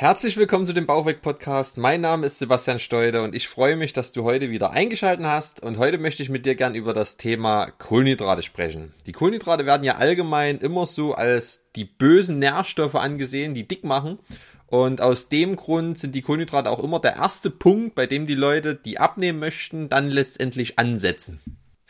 Herzlich willkommen zu dem Bauchweg Podcast. Mein Name ist Sebastian Steude und ich freue mich, dass du heute wieder eingeschaltet hast. Und heute möchte ich mit dir gern über das Thema Kohlenhydrate sprechen. Die Kohlenhydrate werden ja allgemein immer so als die bösen Nährstoffe angesehen, die dick machen. Und aus dem Grund sind die Kohlenhydrate auch immer der erste Punkt, bei dem die Leute, die abnehmen möchten, dann letztendlich ansetzen.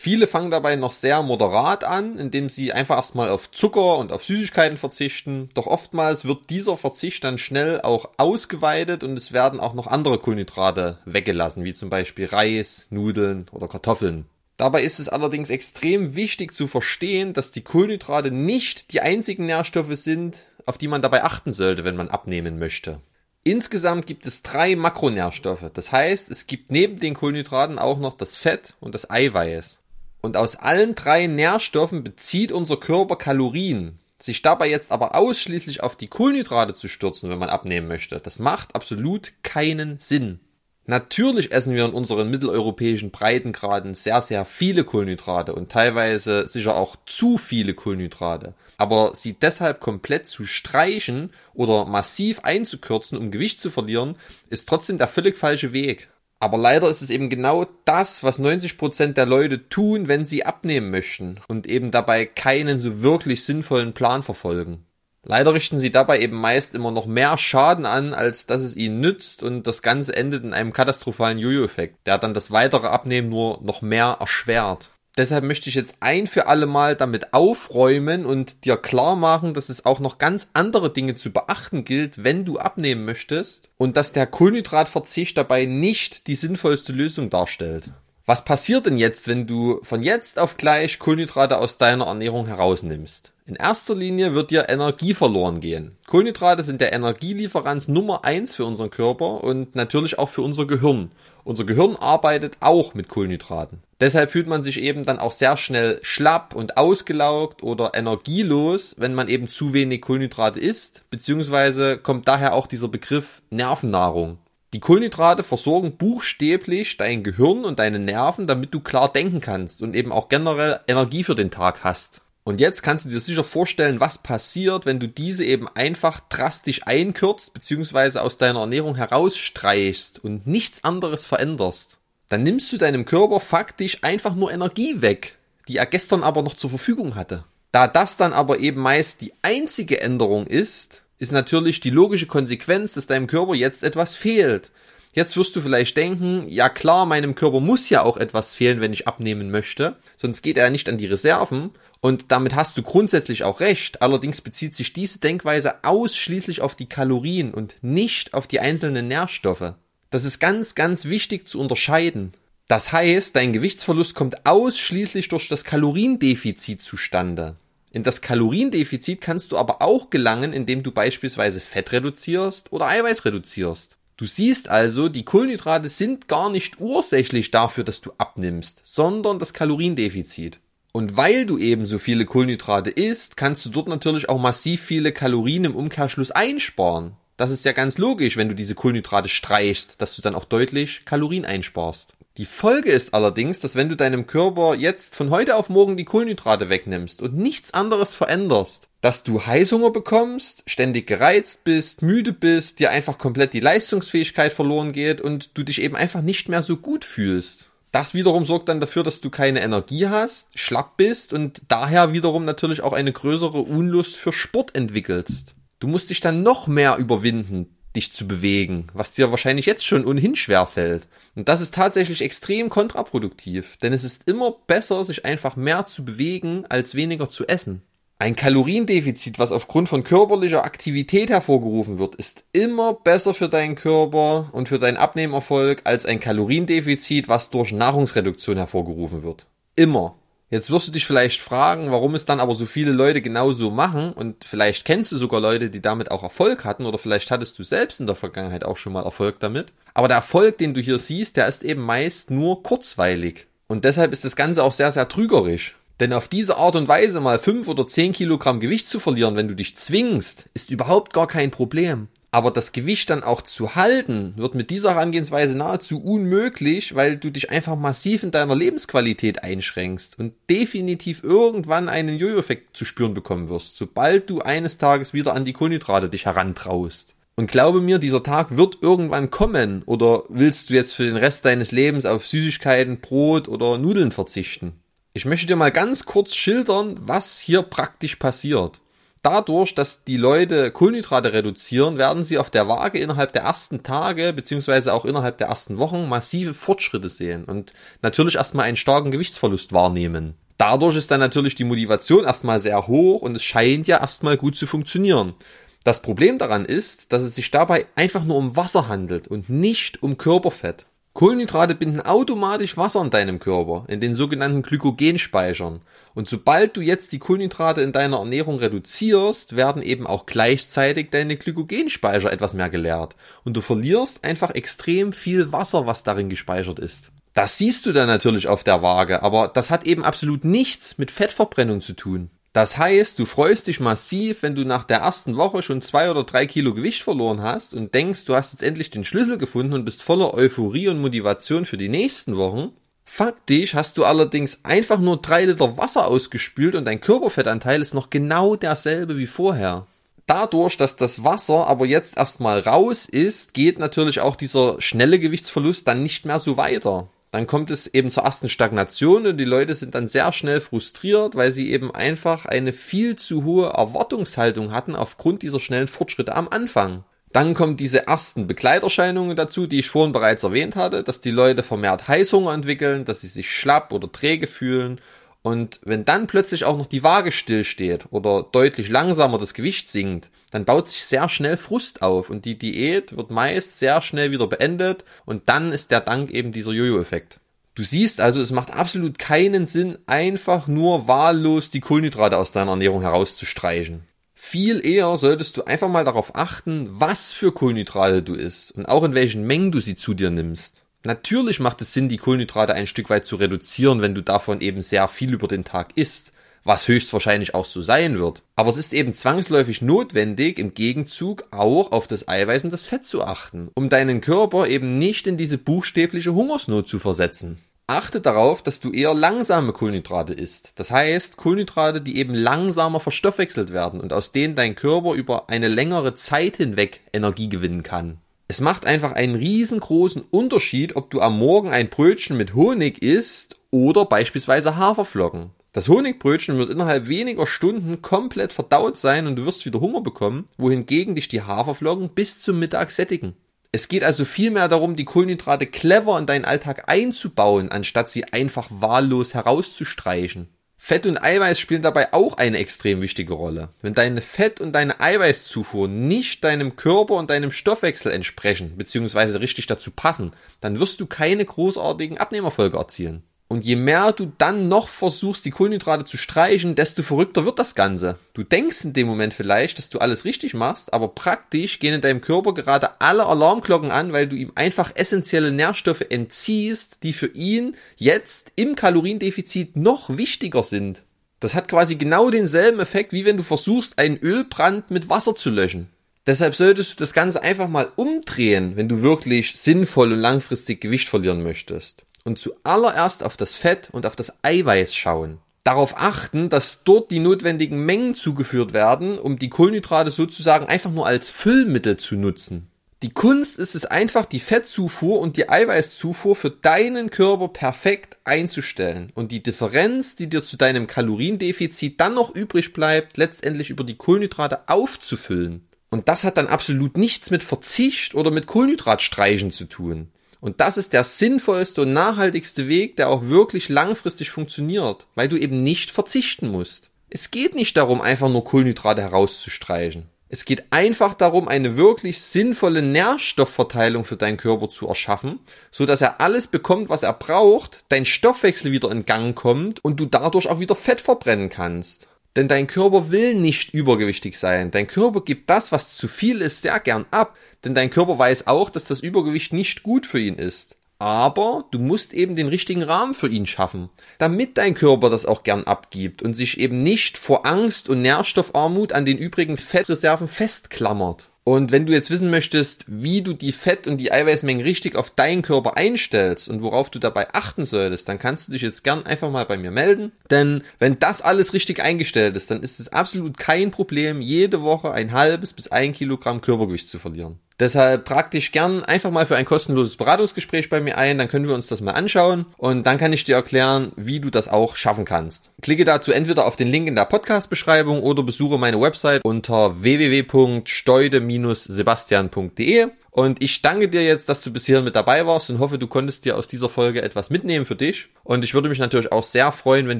Viele fangen dabei noch sehr moderat an, indem sie einfach erstmal auf Zucker und auf Süßigkeiten verzichten. Doch oftmals wird dieser Verzicht dann schnell auch ausgeweitet und es werden auch noch andere Kohlenhydrate weggelassen, wie zum Beispiel Reis, Nudeln oder Kartoffeln. Dabei ist es allerdings extrem wichtig zu verstehen, dass die Kohlenhydrate nicht die einzigen Nährstoffe sind, auf die man dabei achten sollte, wenn man abnehmen möchte. Insgesamt gibt es drei Makronährstoffe. Das heißt, es gibt neben den Kohlenhydraten auch noch das Fett und das Eiweiß. Und aus allen drei Nährstoffen bezieht unser Körper Kalorien. Sich dabei jetzt aber ausschließlich auf die Kohlenhydrate zu stürzen, wenn man abnehmen möchte, das macht absolut keinen Sinn. Natürlich essen wir in unseren mitteleuropäischen Breitengraden sehr, sehr viele Kohlenhydrate und teilweise sicher auch zu viele Kohlenhydrate. Aber sie deshalb komplett zu streichen oder massiv einzukürzen, um Gewicht zu verlieren, ist trotzdem der völlig falsche Weg. Aber leider ist es eben genau das, was 90% der Leute tun, wenn sie abnehmen möchten und eben dabei keinen so wirklich sinnvollen Plan verfolgen. Leider richten sie dabei eben meist immer noch mehr Schaden an, als dass es ihnen nützt und das Ganze endet in einem katastrophalen Jojo-Effekt, der dann das weitere Abnehmen nur noch mehr erschwert. Deshalb möchte ich jetzt ein für alle Mal damit aufräumen und dir klar machen, dass es auch noch ganz andere Dinge zu beachten gilt, wenn du abnehmen möchtest und dass der Kohlenhydratverzicht dabei nicht die sinnvollste Lösung darstellt. Was passiert denn jetzt, wenn du von jetzt auf gleich Kohlenhydrate aus deiner Ernährung herausnimmst? In erster Linie wird dir Energie verloren gehen. Kohlenhydrate sind der Energielieferant Nummer eins für unseren Körper und natürlich auch für unser Gehirn. Unser Gehirn arbeitet auch mit Kohlenhydraten. Deshalb fühlt man sich eben dann auch sehr schnell schlapp und ausgelaugt oder energielos, wenn man eben zu wenig Kohlenhydrate isst, beziehungsweise kommt daher auch dieser Begriff Nervennahrung. Die Kohlenhydrate versorgen buchstäblich dein Gehirn und deine Nerven, damit du klar denken kannst und eben auch generell Energie für den Tag hast. Und jetzt kannst du dir sicher vorstellen, was passiert, wenn du diese eben einfach drastisch einkürzt bzw. aus deiner Ernährung herausstreichst und nichts anderes veränderst. Dann nimmst du deinem Körper faktisch einfach nur Energie weg, die er gestern aber noch zur Verfügung hatte. Da das dann aber eben meist die einzige Änderung ist, ist natürlich die logische Konsequenz, dass deinem Körper jetzt etwas fehlt. Jetzt wirst du vielleicht denken, ja klar, meinem Körper muss ja auch etwas fehlen, wenn ich abnehmen möchte, sonst geht er ja nicht an die Reserven und damit hast du grundsätzlich auch recht. Allerdings bezieht sich diese Denkweise ausschließlich auf die Kalorien und nicht auf die einzelnen Nährstoffe. Das ist ganz, ganz wichtig zu unterscheiden. Das heißt, dein Gewichtsverlust kommt ausschließlich durch das Kaloriendefizit zustande. In das Kaloriendefizit kannst du aber auch gelangen, indem du beispielsweise Fett reduzierst oder Eiweiß reduzierst. Du siehst also, die Kohlenhydrate sind gar nicht ursächlich dafür, dass du abnimmst, sondern das Kaloriendefizit. Und weil du eben so viele Kohlenhydrate isst, kannst du dort natürlich auch massiv viele Kalorien im Umkehrschluss einsparen. Das ist ja ganz logisch, wenn du diese Kohlenhydrate streichst, dass du dann auch deutlich Kalorien einsparst. Die Folge ist allerdings, dass wenn du deinem Körper jetzt von heute auf morgen die Kohlenhydrate wegnimmst und nichts anderes veränderst, dass du Heißhunger bekommst, ständig gereizt bist, müde bist, dir einfach komplett die Leistungsfähigkeit verloren geht und du dich eben einfach nicht mehr so gut fühlst. Das wiederum sorgt dann dafür, dass du keine Energie hast, schlapp bist und daher wiederum natürlich auch eine größere Unlust für Sport entwickelst. Du musst dich dann noch mehr überwinden, dich zu bewegen, was dir wahrscheinlich jetzt schon ohnehin schwer fällt. Und das ist tatsächlich extrem kontraproduktiv, denn es ist immer besser, sich einfach mehr zu bewegen, als weniger zu essen. Ein Kaloriendefizit, was aufgrund von körperlicher Aktivität hervorgerufen wird, ist immer besser für deinen Körper und für deinen Abnehmerfolg als ein Kaloriendefizit, was durch Nahrungsreduktion hervorgerufen wird. Immer. Jetzt wirst du dich vielleicht fragen, warum es dann aber so viele Leute genauso machen und vielleicht kennst du sogar Leute, die damit auch Erfolg hatten oder vielleicht hattest du selbst in der Vergangenheit auch schon mal Erfolg damit. Aber der Erfolg, den du hier siehst, der ist eben meist nur kurzweilig. Und deshalb ist das Ganze auch sehr, sehr trügerisch. Denn auf diese Art und Weise mal 5 oder 10 Kilogramm Gewicht zu verlieren, wenn du dich zwingst, ist überhaupt gar kein Problem. Aber das Gewicht dann auch zu halten, wird mit dieser Herangehensweise nahezu unmöglich, weil du dich einfach massiv in deiner Lebensqualität einschränkst und definitiv irgendwann einen Jojo-Effekt zu spüren bekommen wirst, sobald du eines Tages wieder an die Kohlenhydrate dich herantraust. Und glaube mir, dieser Tag wird irgendwann kommen. Oder willst du jetzt für den Rest deines Lebens auf Süßigkeiten, Brot oder Nudeln verzichten? Ich möchte dir mal ganz kurz schildern, was hier praktisch passiert. Dadurch, dass die Leute Kohlenhydrate reduzieren, werden sie auf der Waage innerhalb der ersten Tage beziehungsweise auch innerhalb der ersten Wochen massive Fortschritte sehen und natürlich erstmal einen starken Gewichtsverlust wahrnehmen. Dadurch ist dann natürlich die Motivation erstmal sehr hoch und es scheint ja erstmal gut zu funktionieren. Das Problem daran ist, dass es sich dabei einfach nur um Wasser handelt und nicht um Körperfett. Kohlenhydrate binden automatisch Wasser in deinem Körper, in den sogenannten Glykogenspeichern. Und sobald du jetzt die Kohlenhydrate in deiner Ernährung reduzierst, werden eben auch gleichzeitig deine Glykogenspeicher etwas mehr geleert. Und du verlierst einfach extrem viel Wasser, was darin gespeichert ist. Das siehst du dann natürlich auf der Waage, aber das hat eben absolut nichts mit Fettverbrennung zu tun. Das heißt, du freust dich massiv, wenn du nach der ersten Woche schon zwei oder drei Kilo Gewicht verloren hast und denkst, du hast jetzt endlich den Schlüssel gefunden und bist voller Euphorie und Motivation für die nächsten Wochen. Faktisch hast du allerdings einfach nur drei Liter Wasser ausgespült und dein Körperfettanteil ist noch genau derselbe wie vorher. Dadurch, dass das Wasser aber jetzt erstmal raus ist, geht natürlich auch dieser schnelle Gewichtsverlust dann nicht mehr so weiter dann kommt es eben zur ersten Stagnation und die Leute sind dann sehr schnell frustriert, weil sie eben einfach eine viel zu hohe Erwartungshaltung hatten aufgrund dieser schnellen Fortschritte am Anfang. Dann kommen diese ersten Begleiterscheinungen dazu, die ich vorhin bereits erwähnt hatte, dass die Leute vermehrt Heißhunger entwickeln, dass sie sich schlapp oder träge fühlen und wenn dann plötzlich auch noch die Waage stillsteht oder deutlich langsamer das Gewicht sinkt, dann baut sich sehr schnell Frust auf und die Diät wird meist sehr schnell wieder beendet und dann ist der Dank eben dieser Jojo-Effekt. Du siehst also, es macht absolut keinen Sinn, einfach nur wahllos die Kohlenhydrate aus deiner Ernährung herauszustreichen. Viel eher solltest du einfach mal darauf achten, was für Kohlenhydrate du isst und auch in welchen Mengen du sie zu dir nimmst. Natürlich macht es Sinn, die Kohlenhydrate ein Stück weit zu reduzieren, wenn du davon eben sehr viel über den Tag isst, was höchstwahrscheinlich auch so sein wird. Aber es ist eben zwangsläufig notwendig, im Gegenzug auch auf das Eiweiß und das Fett zu achten, um deinen Körper eben nicht in diese buchstäbliche Hungersnot zu versetzen. Achte darauf, dass du eher langsame Kohlenhydrate isst. Das heißt, Kohlenhydrate, die eben langsamer verstoffwechselt werden und aus denen dein Körper über eine längere Zeit hinweg Energie gewinnen kann. Es macht einfach einen riesengroßen Unterschied, ob du am Morgen ein Brötchen mit Honig isst oder beispielsweise Haferflocken. Das Honigbrötchen wird innerhalb weniger Stunden komplett verdaut sein und du wirst wieder Hunger bekommen, wohingegen dich die Haferflocken bis zum Mittag sättigen. Es geht also vielmehr darum, die Kohlenhydrate clever in deinen Alltag einzubauen, anstatt sie einfach wahllos herauszustreichen. Fett und Eiweiß spielen dabei auch eine extrem wichtige Rolle. Wenn deine Fett- und deine Eiweißzufuhr nicht deinem Körper und deinem Stoffwechsel entsprechen, beziehungsweise richtig dazu passen, dann wirst du keine großartigen Abnehmerfolge erzielen. Und je mehr du dann noch versuchst, die Kohlenhydrate zu streichen, desto verrückter wird das Ganze. Du denkst in dem Moment vielleicht, dass du alles richtig machst, aber praktisch gehen in deinem Körper gerade alle Alarmglocken an, weil du ihm einfach essentielle Nährstoffe entziehst, die für ihn jetzt im Kaloriendefizit noch wichtiger sind. Das hat quasi genau denselben Effekt, wie wenn du versuchst, einen Ölbrand mit Wasser zu löschen. Deshalb solltest du das Ganze einfach mal umdrehen, wenn du wirklich sinnvoll und langfristig Gewicht verlieren möchtest und zuallererst auf das Fett und auf das Eiweiß schauen. Darauf achten, dass dort die notwendigen Mengen zugeführt werden, um die Kohlenhydrate sozusagen einfach nur als Füllmittel zu nutzen. Die Kunst ist es einfach, die Fettzufuhr und die Eiweißzufuhr für deinen Körper perfekt einzustellen und die Differenz, die dir zu deinem Kaloriendefizit dann noch übrig bleibt, letztendlich über die Kohlenhydrate aufzufüllen. Und das hat dann absolut nichts mit Verzicht oder mit Kohlenhydratstreichen zu tun. Und das ist der sinnvollste und nachhaltigste Weg, der auch wirklich langfristig funktioniert, weil du eben nicht verzichten musst. Es geht nicht darum, einfach nur Kohlenhydrate herauszustreichen. Es geht einfach darum, eine wirklich sinnvolle Nährstoffverteilung für deinen Körper zu erschaffen, so dass er alles bekommt, was er braucht, dein Stoffwechsel wieder in Gang kommt und du dadurch auch wieder Fett verbrennen kannst. Denn dein Körper will nicht übergewichtig sein. Dein Körper gibt das, was zu viel ist, sehr gern ab. Denn dein Körper weiß auch, dass das Übergewicht nicht gut für ihn ist. aber du musst eben den richtigen Rahmen für ihn schaffen, damit dein Körper das auch gern abgibt und sich eben nicht vor Angst und Nährstoffarmut an den übrigen Fettreserven festklammert. Und wenn du jetzt wissen möchtest, wie du die Fett- und die Eiweißmengen richtig auf deinen Körper einstellst und worauf du dabei achten solltest, dann kannst du dich jetzt gern einfach mal bei mir melden. Denn wenn das alles richtig eingestellt ist, dann ist es absolut kein Problem, jede Woche ein halbes bis ein Kilogramm Körpergewicht zu verlieren. Deshalb trag dich gern einfach mal für ein kostenloses Beratungsgespräch bei mir ein, dann können wir uns das mal anschauen und dann kann ich dir erklären, wie du das auch schaffen kannst. Klicke dazu entweder auf den Link in der Podcast-Beschreibung oder besuche meine Website unter www.steude-sebastian.de und ich danke dir jetzt, dass du bis hierhin mit dabei warst und hoffe, du konntest dir aus dieser Folge etwas mitnehmen für dich. Und ich würde mich natürlich auch sehr freuen, wenn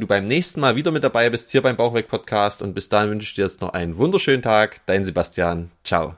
du beim nächsten Mal wieder mit dabei bist hier beim Bauchweg Podcast. Und bis dahin wünsche ich dir jetzt noch einen wunderschönen Tag. Dein Sebastian. Ciao.